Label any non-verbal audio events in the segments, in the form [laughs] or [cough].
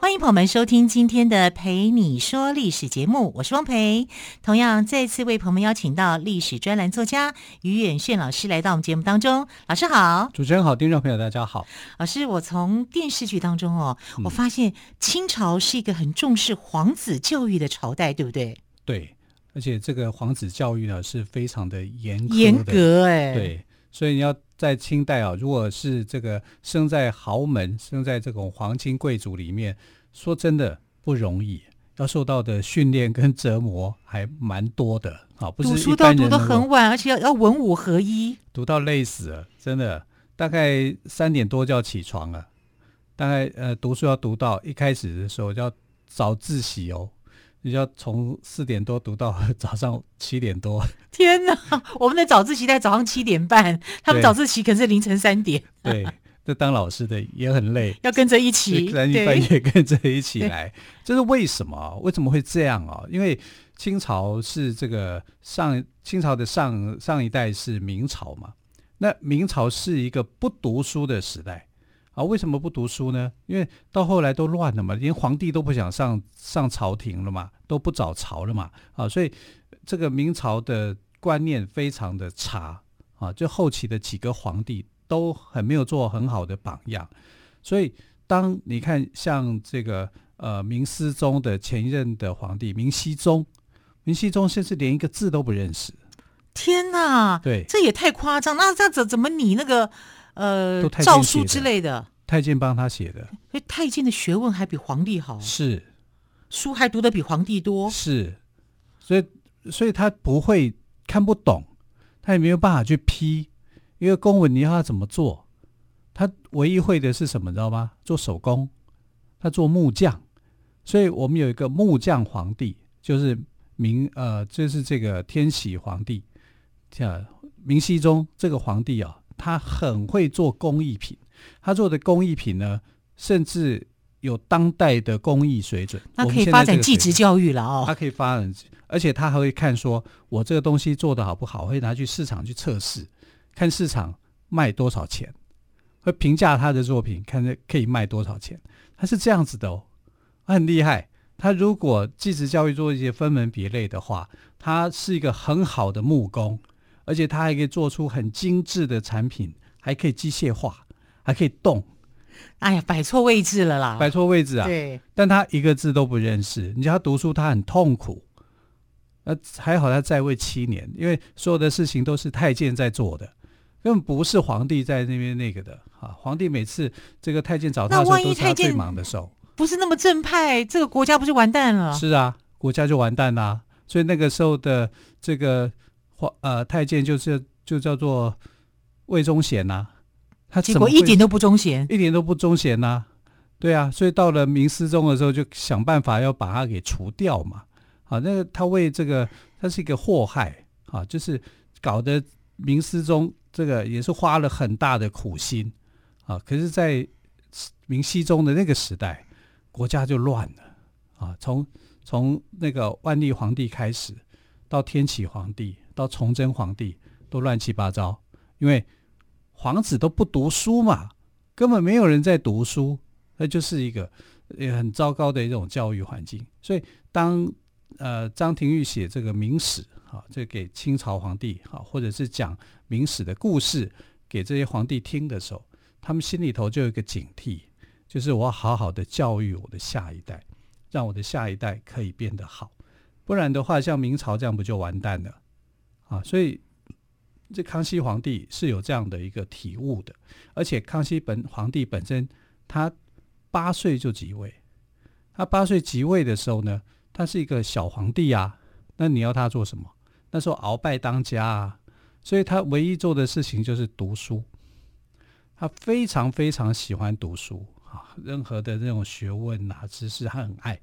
欢迎朋友们收听今天的《陪你说历史》节目，我是汪培。同样再次为朋友们邀请到历史专栏作家于远炫老师来到我们节目当中。老师好，主持人好，听众朋友大家好。老师，我从电视剧当中哦，我发现清朝是一个很重视皇子教育的朝代，对不对？对，而且这个皇子教育呢是非常的严严格哎，对，所以你要。在清代啊，如果是这个生在豪门，生在这种皇亲贵族里面，说真的不容易，要受到的训练跟折磨还蛮多的啊。不是读书都读得很晚，而且要要文武合一，读到累死了，真的。大概三点多就要起床了，大概呃读书要读到一开始的时候就要早自习哦。你要从四点多读到 [laughs] 早上七点多，天哪！我们的早自习在早上七点半，他们早自习可是凌晨三点。对，这当老师的也很累，要跟着一起，三更半夜跟着一起来。这是为什么？为什么会这样啊？因为清朝是这个上清朝的上上一代是明朝嘛，那明朝是一个不读书的时代。啊，为什么不读书呢？因为到后来都乱了嘛，连皇帝都不想上上朝廷了嘛，都不早朝了嘛。啊，所以这个明朝的观念非常的差啊，就后期的几个皇帝都很没有做很好的榜样。所以当你看像这个呃明思宗的前一任的皇帝明熹宗，明熹宗甚至连一个字都不认识。天哪，对，这也太夸张。那这样子怎么你那个？呃，诏书之类的，太监帮他写的。所以太监的学问还比皇帝好，是书还读得比皇帝多，是。所以，所以他不会看不懂，他也没有办法去批，因为公文你要他怎么做？他唯一会的是什么，你知道吗？做手工，他做木匠。所以我们有一个木匠皇帝，就是明呃，就是这个天禧皇帝，叫明熹宗这个皇帝啊。他很会做工艺品，他做的工艺品呢，甚至有当代的工艺水准。那可以发展技职教育了哦。他可以发展，而且他还会看说，我这个东西做的好不好，会拿去市场去测试，看市场卖多少钱，会评价他的作品，看这可以卖多少钱。他是这样子的哦，他很厉害。他如果技职教育做一些分门别类的话，他是一个很好的木工。而且他还可以做出很精致的产品，还可以机械化，还可以动。哎呀，摆错位置了啦！摆错位置啊！对。但他一个字都不认识，你叫他读书，他很痛苦。呃，还好他在位七年，因为所有的事情都是太监在做的，根本不是皇帝在那边那个的啊。皇帝每次这个太监找他的时候，都是他最忙的时候。不是那么正派，这个国家不就完蛋了？是啊，国家就完蛋啦。所以那个时候的这个皇。呃，太监就是就叫做魏忠贤呐，他结果一点都不忠贤，一点都不忠贤呐，对啊，所以到了明思宗的时候，就想办法要把他给除掉嘛。好，那个他为这个他是一个祸害啊，就是搞得明思宗这个也是花了很大的苦心啊。可是，在明熹宗的那个时代，国家就乱了啊，从从那个万历皇帝开始到天启皇帝。到崇祯皇帝都乱七八糟，因为皇子都不读书嘛，根本没有人在读书，那就是一个也很糟糕的一种教育环境。所以当呃张廷玉写这个明史啊，这给清朝皇帝啊，或者是讲明史的故事给这些皇帝听的时候，他们心里头就有一个警惕，就是我要好好的教育我的下一代，让我的下一代可以变得好，不然的话，像明朝这样不就完蛋了？啊，所以这康熙皇帝是有这样的一个体悟的，而且康熙本皇帝本身他八岁就即位，他八岁即位的时候呢，他是一个小皇帝啊，那你要他做什么？那时候鳌拜当家啊，所以他唯一做的事情就是读书，他非常非常喜欢读书啊，任何的那种学问啊、知识，他很爱。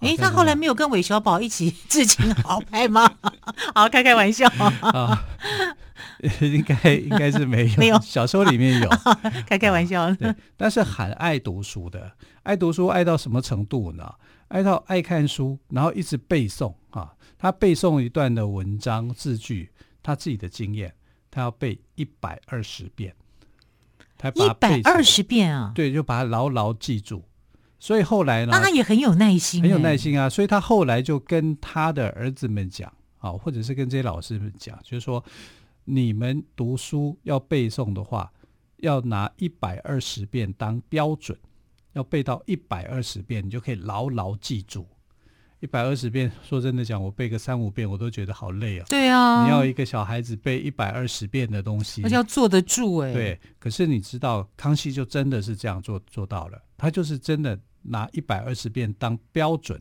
哎，他后来没有跟韦小宝一起 [laughs] 致敬鳌拜吗？好，开开玩笑 [laughs] 啊，应该应该是没有，没有，小说里面有，[laughs] 开开玩笑。对，但是很爱读书的，爱读书爱到什么程度呢？爱到爱看书，然后一直背诵啊。他背诵一段的文章字句，他自己的经验，他要背一百二十遍。他把一百二十遍啊？对，就把它牢牢记住。所以后来呢？那他也很有耐心，很有耐心啊。所以他后来就跟他的儿子们讲啊，或者是跟这些老师们讲，就是说，你们读书要背诵的话，要拿一百二十遍当标准，要背到一百二十遍，你就可以牢牢记住。一百二十遍，说真的讲，我背个三五遍，我都觉得好累啊。对啊，你要一个小孩子背一百二十遍的东西，而且要坐得住哎。对，可是你知道，康熙就真的是这样做做到了，他就是真的拿一百二十遍当标准，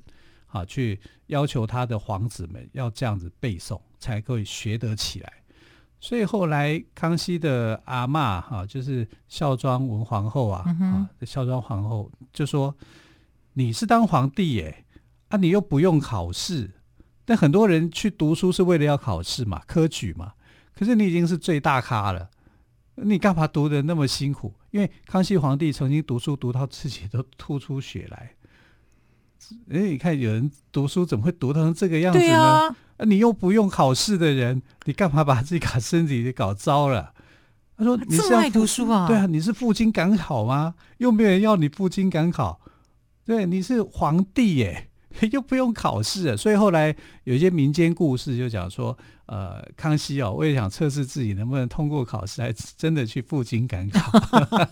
啊，去要求他的皇子们要这样子背诵，才可以学得起来。所以后来康熙的阿嬷哈，就是孝庄文皇后啊，嗯、啊，孝庄皇后就说：“你是当皇帝耶。”啊，你又不用考试，但很多人去读书是为了要考试嘛，科举嘛。可是你已经是最大咖了，你干嘛读的那么辛苦？因为康熙皇帝曾经读书读到自己都吐出血来。哎，你看有人读书怎么会读成这个样子呢？啊，啊，你又不用考试的人，你干嘛把自己搞身体给搞糟了？他说：“你是爱读书啊？对啊，你是赴京赶考吗？又没有人要你赴京赶考。对，你是皇帝耶。” [laughs] 又不用考试，所以后来有一些民间故事就讲说，呃，康熙哦，为了想测试自己能不能通过考试，还真的去赴京赶考，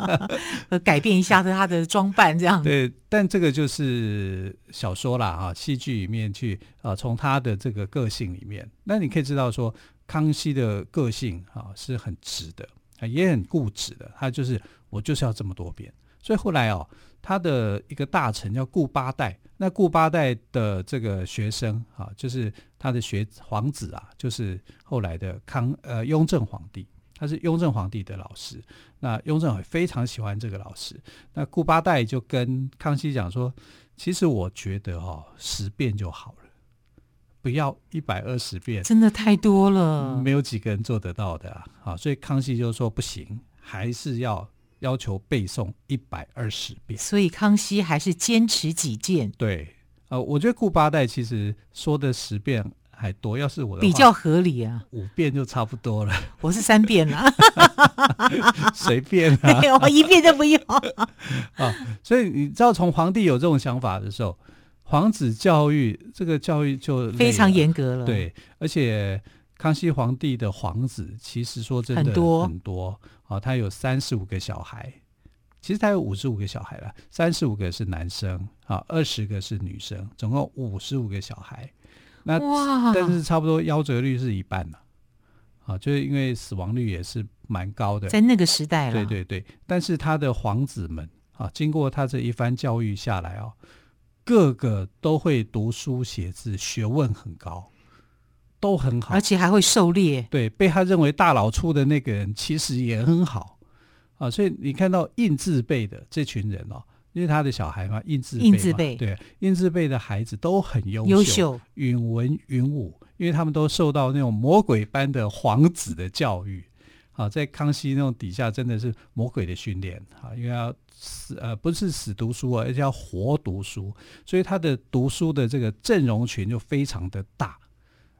[laughs] 改变一下他的装扮，这样。对，但这个就是小说啦，哈，戏剧里面去啊，从他的这个个性里面，那你可以知道说，康熙的个性啊是很直的，也很固执的，他就是我就是要这么多遍，所以后来哦。他的一个大臣叫顾八代，那顾八代的这个学生啊，就是他的学皇子啊，就是后来的康呃雍正皇帝，他是雍正皇帝的老师。那雍正也非常喜欢这个老师。那顾八代就跟康熙讲说：“其实我觉得哈、哦，十遍就好了，不要一百二十遍，真的太多了，没有几个人做得到的啊。”好，所以康熙就说：“不行，还是要。”要求背诵一百二十遍，所以康熙还是坚持己见。对，呃，我觉得顾八代其实说的十遍还多，要是我的比较合理啊，五遍就差不多了。我是三遍了，[laughs] 随便啊，[laughs] 我一遍都不用 [laughs] 啊。所以你知道，从皇帝有这种想法的时候，皇子教育这个教育就非常严格了。对，而且。康熙皇帝的皇子其实说真的很多，很多啊，他有三十五个小孩，其实他有五十五个小孩了，三十五个是男生啊，二十个是女生，总共五十五个小孩。那但是差不多夭折率是一半了，啊，就是因为死亡率也是蛮高的，在那个时代了。对对对，但是他的皇子们啊，经过他这一番教育下来哦，个个都会读书写字，学问很高。都很好，而且还会狩猎。对，被他认为大老粗的那个人，其实也很好啊。所以你看到印字辈的这群人哦，因为他的小孩嘛，印字辈，印字辈，对，印字辈的孩子都很优秀，优秀，允文允武，因为他们都受到那种魔鬼般的皇子的教育啊，在康熙那种底下，真的是魔鬼的训练啊，因为要死呃，不是死读书啊，而且要活读书，所以他的读书的这个阵容群就非常的大。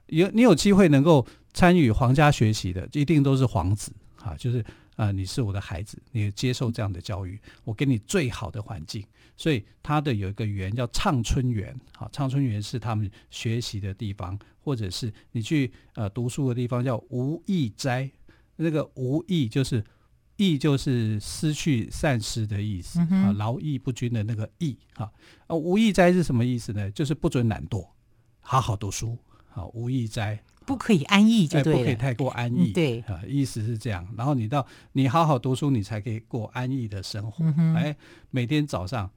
有你有机会能够参与皇家学习的，一定都是皇子啊，就是啊、呃，你是我的孩子，你接受这样的教育，我给你最好的环境。所以他的有一个园叫畅春园，啊，畅春园是他们学习的地方，或者是你去呃读书的地方叫无意斋，那个无意就是意就是失去散失的意思、嗯、啊，劳逸不均的那个逸啊，啊无益斋是什么意思呢？就是不准懒惰，好好读书。好，无意斋，不可以安逸就对了，不可以太过安逸。嗯、对啊，意思是这样。然后你到你好好读书，你才可以过安逸的生活。嗯、哎，每天早上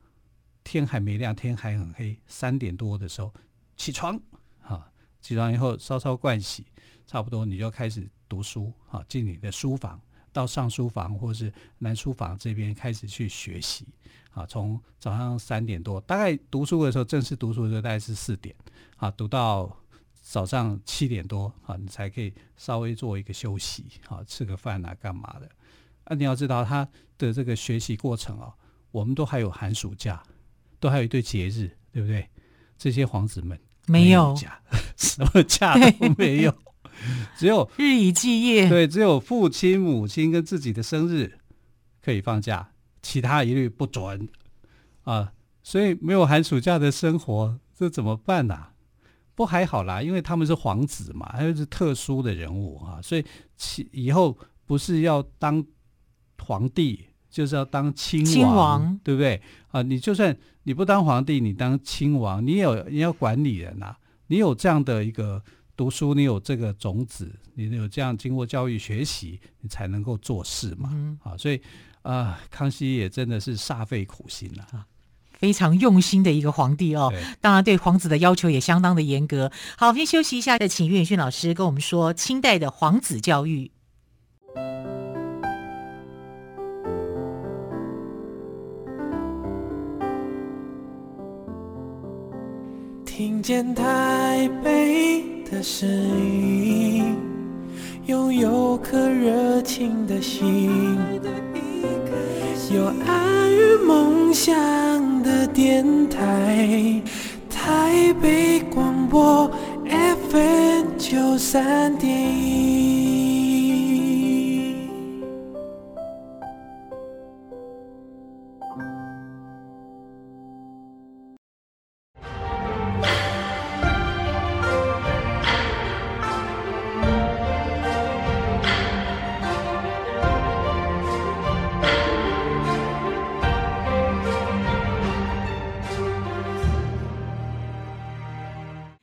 天还没亮，天还很黑，三点多的时候起床，啊，起床以后稍稍盥洗，差不多你就开始读书，啊，进你的书房，到上书房或是南书房这边开始去学习。啊，从早上三点多，大概读书的时候，正式读书的时候大概是四点，啊，读到早上七点多，啊，你才可以稍微做一个休息，啊，吃个饭啊，干嘛的？啊，你要知道他的这个学习过程啊，我们都还有寒暑假，都还有一对节日，对不对？这些皇子们没有假，[laughs] 什么假都没有，只有日以继夜，对，只有父亲、母亲跟自己的生日可以放假。其他一律不准啊，所以没有寒暑假的生活，这怎么办呢、啊？不还好啦，因为他们是皇子嘛，还是特殊的人物啊，所以其以后不是要当皇帝，就是要当亲王，亲王对不对啊？你就算你不当皇帝，你当亲王，你有你要管理人啊，你有这样的一个读书，你有这个种子，你有这样经过教育学习，你才能够做事嘛，嗯、啊，所以。啊，康熙也真的是煞费苦心了啊，非常用心的一个皇帝哦。对当然，对皇子的要求也相当的严格。好，我们先休息一下，再请岳远逊老师跟我们说清代的皇子教育。听见台北的声音，拥有颗热情的心。有爱与梦想的电台，台北广播 FM 九三点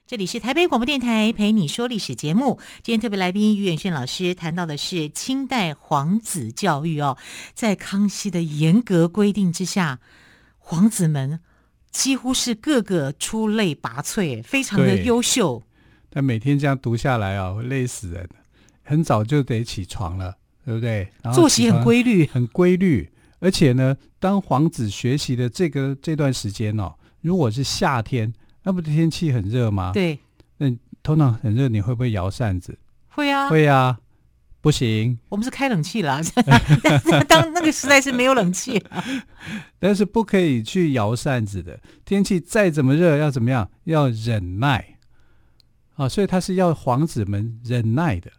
这里是台北广播电台陪你说历史节目。今天特别来宾于远炫老师谈到的是清代皇子教育哦，在康熙的严格规定之下，皇子们几乎是个个出类拔萃，非常的优秀。但每天这样读下来啊，会累死人。很早就得起床了，对不对？然后作息很规律，很规律。而且呢，当皇子学习的这个这段时间哦，如果是夏天。那不是天气很热吗？对，那通常很热，你会不会摇扇子？会啊，会啊，不行。我们是开冷气啦，[laughs] 当那个时代是没有冷气，但是不可以去摇扇子的。天气再怎么热，要怎么样？要忍耐啊！所以他是要皇子们忍耐的，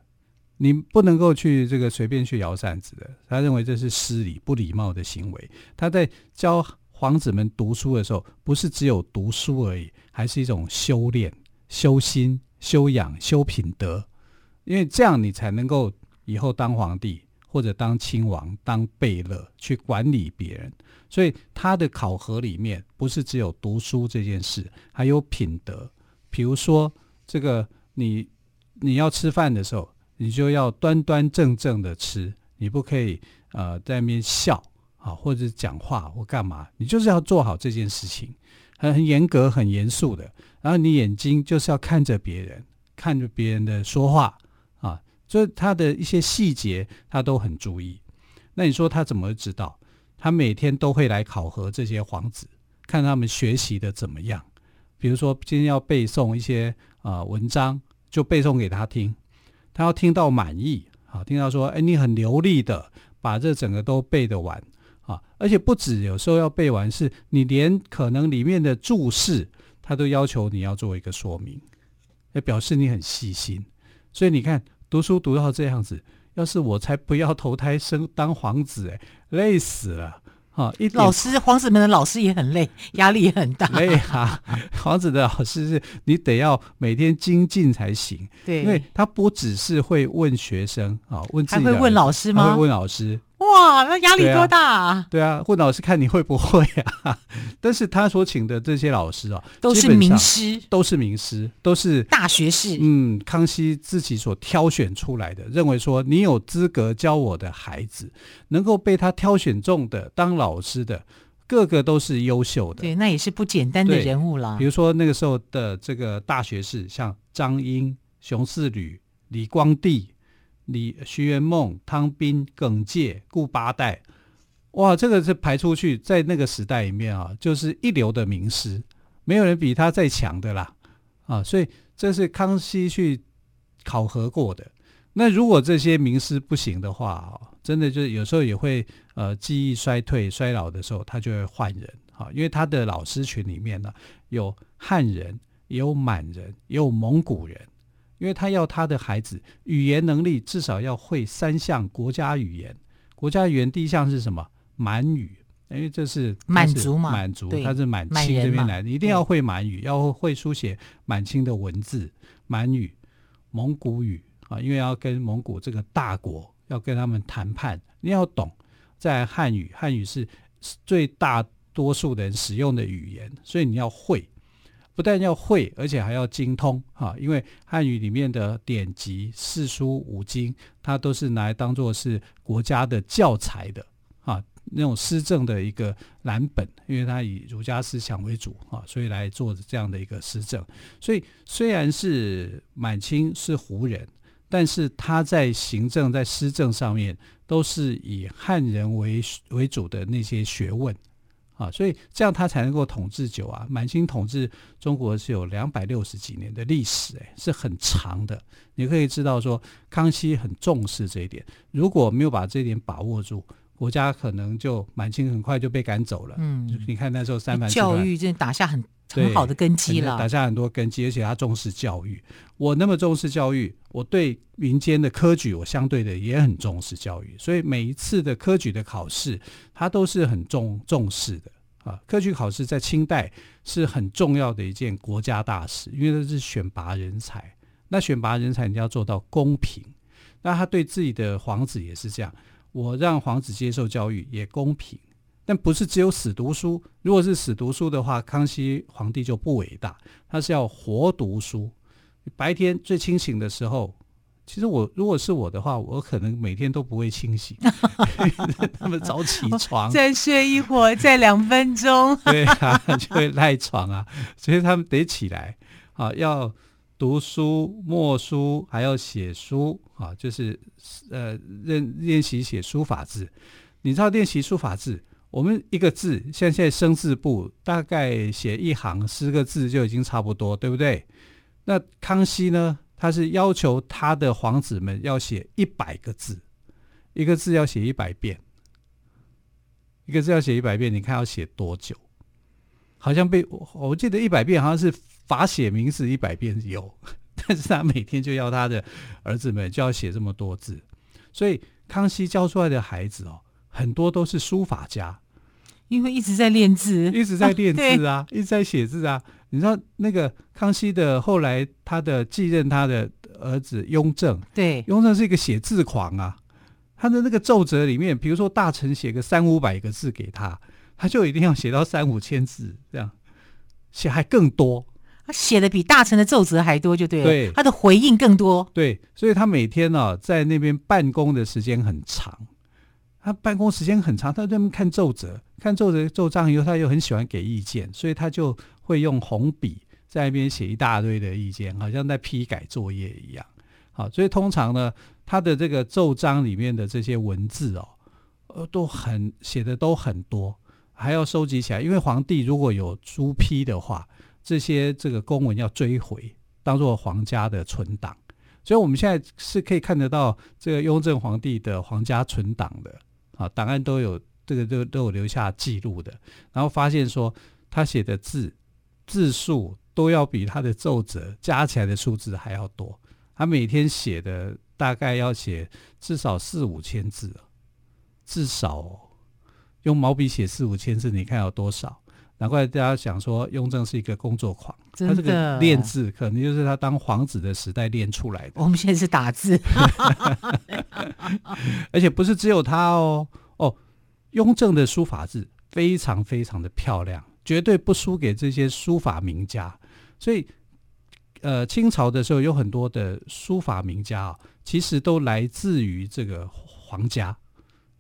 你不能够去这个随便去摇扇子的。他认为这是失礼、不礼貌的行为。他在教。皇子们读书的时候，不是只有读书而已，还是一种修炼、修心、修养、修品德。因为这样，你才能够以后当皇帝或者当亲王、当贝勒去管理别人。所以，他的考核里面不是只有读书这件事，还有品德。比如说，这个你你要吃饭的时候，你就要端端正正的吃，你不可以呃在那边笑。啊，或者讲话或干嘛，你就是要做好这件事情，很很严格、很严肃的。然后你眼睛就是要看着别人，看着别人的说话啊，所以他的一些细节他都很注意。那你说他怎么知道？他每天都会来考核这些皇子，看他们学习的怎么样。比如说今天要背诵一些啊文章，就背诵给他听，他要听到满意，好，听到说，哎，你很流利的把这整个都背得完。啊，而且不止有时候要背完，是你连可能里面的注释，他都要求你要做一个说明，也表示你很细心。所以你看，读书读到这样子，要是我才不要投胎生当皇子，哎，累死了。啊，一老师，皇子们的老师也很累，压力也很大。累啊，[laughs] 皇子的老师是你得要每天精进才行。对，因为他不只是会问学生啊，问自己还会问老师吗？会问老师。哇，那压力多大啊！对啊，问老师看你会不会啊？[laughs] 但是他所请的这些老师啊，都是名师，都是名师，都是大学士。嗯，康熙自己所挑选出来的，认为说你有资格教我的孩子，能够被他挑选中的当老师的，个个都是优秀的。对，那也是不简单的人物了。比如说那个时候的这个大学士，像张英、熊四吕、李光地。李徐元梦、汤斌、耿介、顾八代，哇，这个是排出去，在那个时代里面啊，就是一流的名师，没有人比他再强的啦，啊，所以这是康熙去考核过的。那如果这些名师不行的话，真的就是有时候也会呃记忆衰退、衰老的时候，他就会换人，啊，因为他的老师群里面呢，有汉人，也有满人，也有蒙古人。因为他要他的孩子语言能力至少要会三项国家语言，国家语言第一项是什么？满语，因为这是满族嘛，满族，他是满清这边来的，一定要会满语，要会书写满清的文字，满语、蒙古语啊，因为要跟蒙古这个大国要跟他们谈判，你要懂。在汉语，汉语是最大多数的人使用的语言，所以你要会。不但要会，而且还要精通哈，因为汉语里面的典籍、四书五经，它都是拿来当做是国家的教材的啊，那种施政的一个蓝本，因为它以儒家思想为主啊，所以来做这样的一个施政。所以虽然是满清是胡人，但是他在行政、在施政上面都是以汉人为为主的那些学问。啊，所以这样他才能够统治久啊。满清统治中国是有两百六十几年的历史，哎，是很长的。你可以知道说，康熙很重视这一点，如果没有把这一点把握住，国家可能就满清很快就被赶走了。嗯，你看那时候三藩教育真的打下很很好的根基了，打下很多根基，而且他重视教育。我那么重视教育，我对民间的科举，我相对的也很重视教育。所以每一次的科举的考试，他都是很重重视的啊。科举考试在清代是很重要的一件国家大事，因为它是选拔人才。那选拔人才，你要做到公平。那他对自己的皇子也是这样，我让皇子接受教育也公平。但不是只有死读书，如果是死读书的话，康熙皇帝就不伟大。他是要活读书，白天最清醒的时候，其实我如果是我的话，我可能每天都不会清醒，[laughs] 他们早起床，再睡一会儿，再两分钟，[laughs] 对啊，就会赖床啊，所以他们得起来。啊，要读书、默书，还要写书。啊，就是呃练练习写书法字。你知道练习书法字？我们一个字，像现在生字部，大概写一行十个字就已经差不多，对不对？那康熙呢？他是要求他的皇子们要写一百个字，一个字要写一百遍，一个字要写一百遍，你看要写多久？好像被我，我记得一百遍好像是罚写名字一百遍有，[laughs] 但是他每天就要他的儿子们就要写这么多字，所以康熙教出来的孩子哦。很多都是书法家，因为一直在练字，一直在练字啊，啊一直在写字啊。你知道那个康熙的后来，他的继任他的儿子雍正，对，雍正是一个写字狂啊。他的那个奏折里面，比如说大臣写个三五百个字给他，他就一定要写到三五千字，这样写还更多。他写的比大臣的奏折还多，就对了。对，他的回应更多。对，所以他每天呢、啊，在那边办公的时间很长。他办公时间很长，他在那边看奏折，看奏折奏章以后，他又很喜欢给意见，所以他就会用红笔在那边写一大堆的意见，好像在批改作业一样。好，所以通常呢，他的这个奏章里面的这些文字哦，呃，都很写的都很多，还要收集起来，因为皇帝如果有朱批的话，这些这个公文要追回，当做皇家的存档。所以我们现在是可以看得到这个雍正皇帝的皇家存档的。啊，档案都有这个都都有留下记录的，然后发现说他写的字字数都要比他的奏折加起来的数字还要多，他每天写的大概要写至少四五千字，至少，用毛笔写四五千字，你看有多少？难怪大家想说雍正是一个工作狂，他这个练字可能就是他当皇子的时代练出来的。我们现在是打字，[laughs] 而且不是只有他哦哦，雍正的书法字非常非常的漂亮，绝对不输给这些书法名家。所以，呃，清朝的时候有很多的书法名家啊，其实都来自于这个皇家。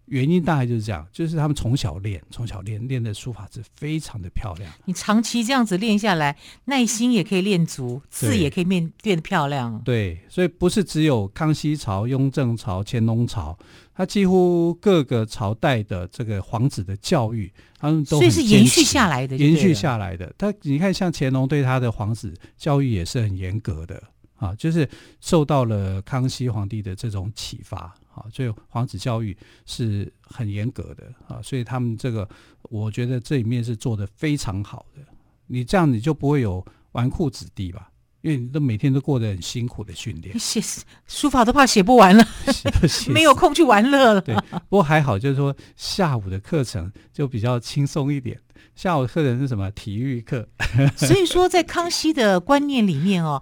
原因大概就是这样，就是他们从小练，从小练练的书法字非常的漂亮。你长期这样子练下来，耐心也可以练足，字也可以变变得漂亮。对，所以不是只有康熙朝、雍正朝、乾隆朝，他几乎各个朝代的这个皇子的教育，他们都所以是延续下来的，延续下来的。他你看，像乾隆对他的皇子教育也是很严格的啊，就是受到了康熙皇帝的这种启发。啊，所以皇子教育是很严格的啊，所以他们这个，我觉得这里面是做的非常好的。你这样你就不会有纨绔子弟吧？因为你都每天都过得很辛苦的训练，[laughs] 写书法都怕写不完了，[laughs] 没有空去玩乐了。对，不过还好，就是说下午的课程就比较轻松一点。下午课程是什么？体育课。所以说，在康熙的观念里面哦，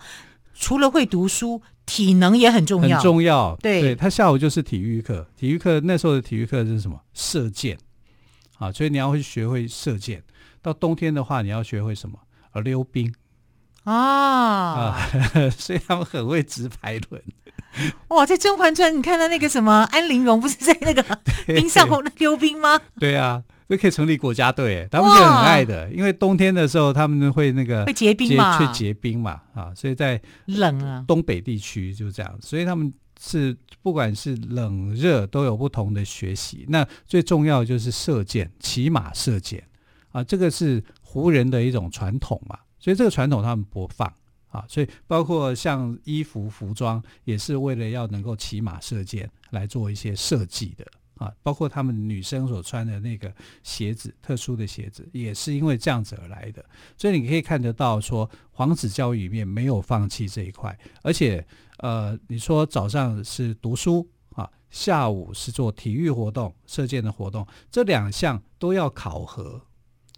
除了会读书。体能也很重要，很重要。对，对，他下午就是体育课，体育课那时候的体育课是什么？射箭啊，所以你要会学会射箭。到冬天的话，你要学会什么？啊，溜冰啊啊，[laughs] 所以他们很会直排轮。哇，在《甄嬛传》，你看到那个什么安陵容，不是在那个 [laughs] 冰上溜冰吗？对啊。就可以成立国家队，他们就很爱的，因为冬天的时候他们会那个会结冰嘛，会结冰嘛啊，所以在冷啊东北地区就这样，所以他们是不管是冷热都有不同的学习。那最重要的就是射箭，骑马射箭啊，这个是胡人的一种传统嘛，所以这个传统他们不放啊，所以包括像衣服服装也是为了要能够骑马射箭来做一些设计的。啊，包括他们女生所穿的那个鞋子，特殊的鞋子，也是因为这样子而来的。所以你可以看得到，说皇子教育里面没有放弃这一块，而且，呃，你说早上是读书啊，下午是做体育活动、射箭的活动，这两项都要考核。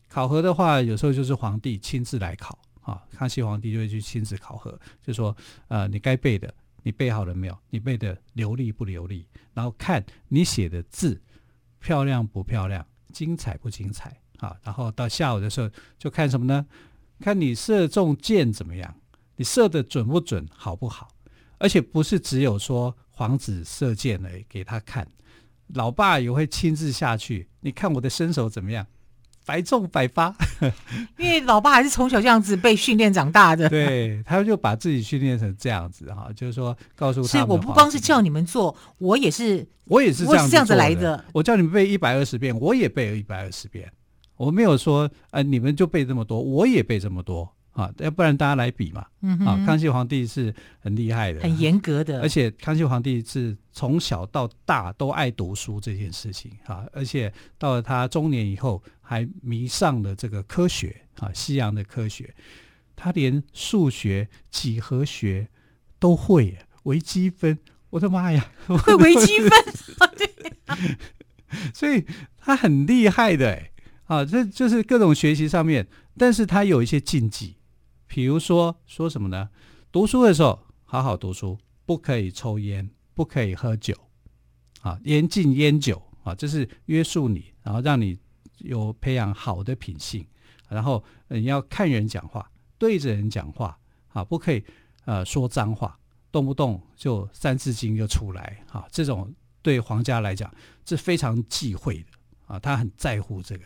考核的话，有时候就是皇帝亲自来考啊，康熙皇帝就会去亲自考核，就说，呃，你该背的。你背好了没有？你背的流利不流利？然后看你写的字漂亮不漂亮，精彩不精彩啊？然后到下午的时候就看什么呢？看你射中箭怎么样？你射的准不准，好不好？而且不是只有说皇子射箭而已，给他看，老爸也会亲自下去。你看我的身手怎么样？百中百发，[laughs] 因为老爸还是从小这样子被训练长大的。对，他就把自己训练成这样子哈，就是说告诉他们。所以我不光是叫你们做，我也是，我也是这样子，我是这样子来的。我叫你们背一百二十遍，我也背了一百二十遍。我没有说，呃，你们就背这么多，我也背这么多。啊，要不然大家来比嘛。嗯，啊，康熙皇帝是很厉害的，很严格的，而且康熙皇帝是从小到大都爱读书这件事情啊，而且到了他中年以后，还迷上了这个科学啊，西洋的科学，他连数学、几何学都会，微积分，我的妈呀，[laughs] 会微积分，[laughs] [laughs] 对，所以他很厉害的，哎，啊，这就是各种学习上面，但是他有一些禁忌。比如说说什么呢？读书的时候好好读书，不可以抽烟，不可以喝酒，啊，严禁烟酒啊，这是约束你，然后让你有培养好的品性。然后你要看人讲话，对着人讲话，啊，不可以呃说脏话，动不动就三字经就出来，啊，这种对皇家来讲是非常忌讳的，啊，他很在乎这个，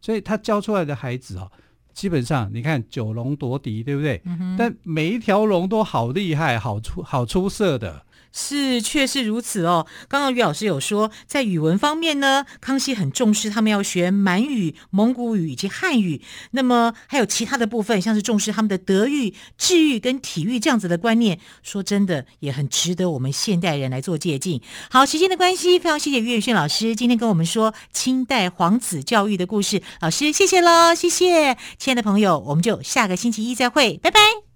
所以他教出来的孩子啊。基本上，你看九龙夺嫡，对不对？嗯、但每一条龙都好厉害，好出好出色的。是，确实如此哦。刚刚于老师有说，在语文方面呢，康熙很重视他们要学满语、蒙古语以及汉语。那么还有其他的部分，像是重视他们的德育、智育跟体育这样子的观念。说真的，也很值得我们现代人来做借鉴。好，时间的关系，非常谢谢于远炫老师今天跟我们说清代皇子教育的故事。老师，谢谢喽，谢谢，亲爱的朋友，我们就下个星期一再会，拜拜。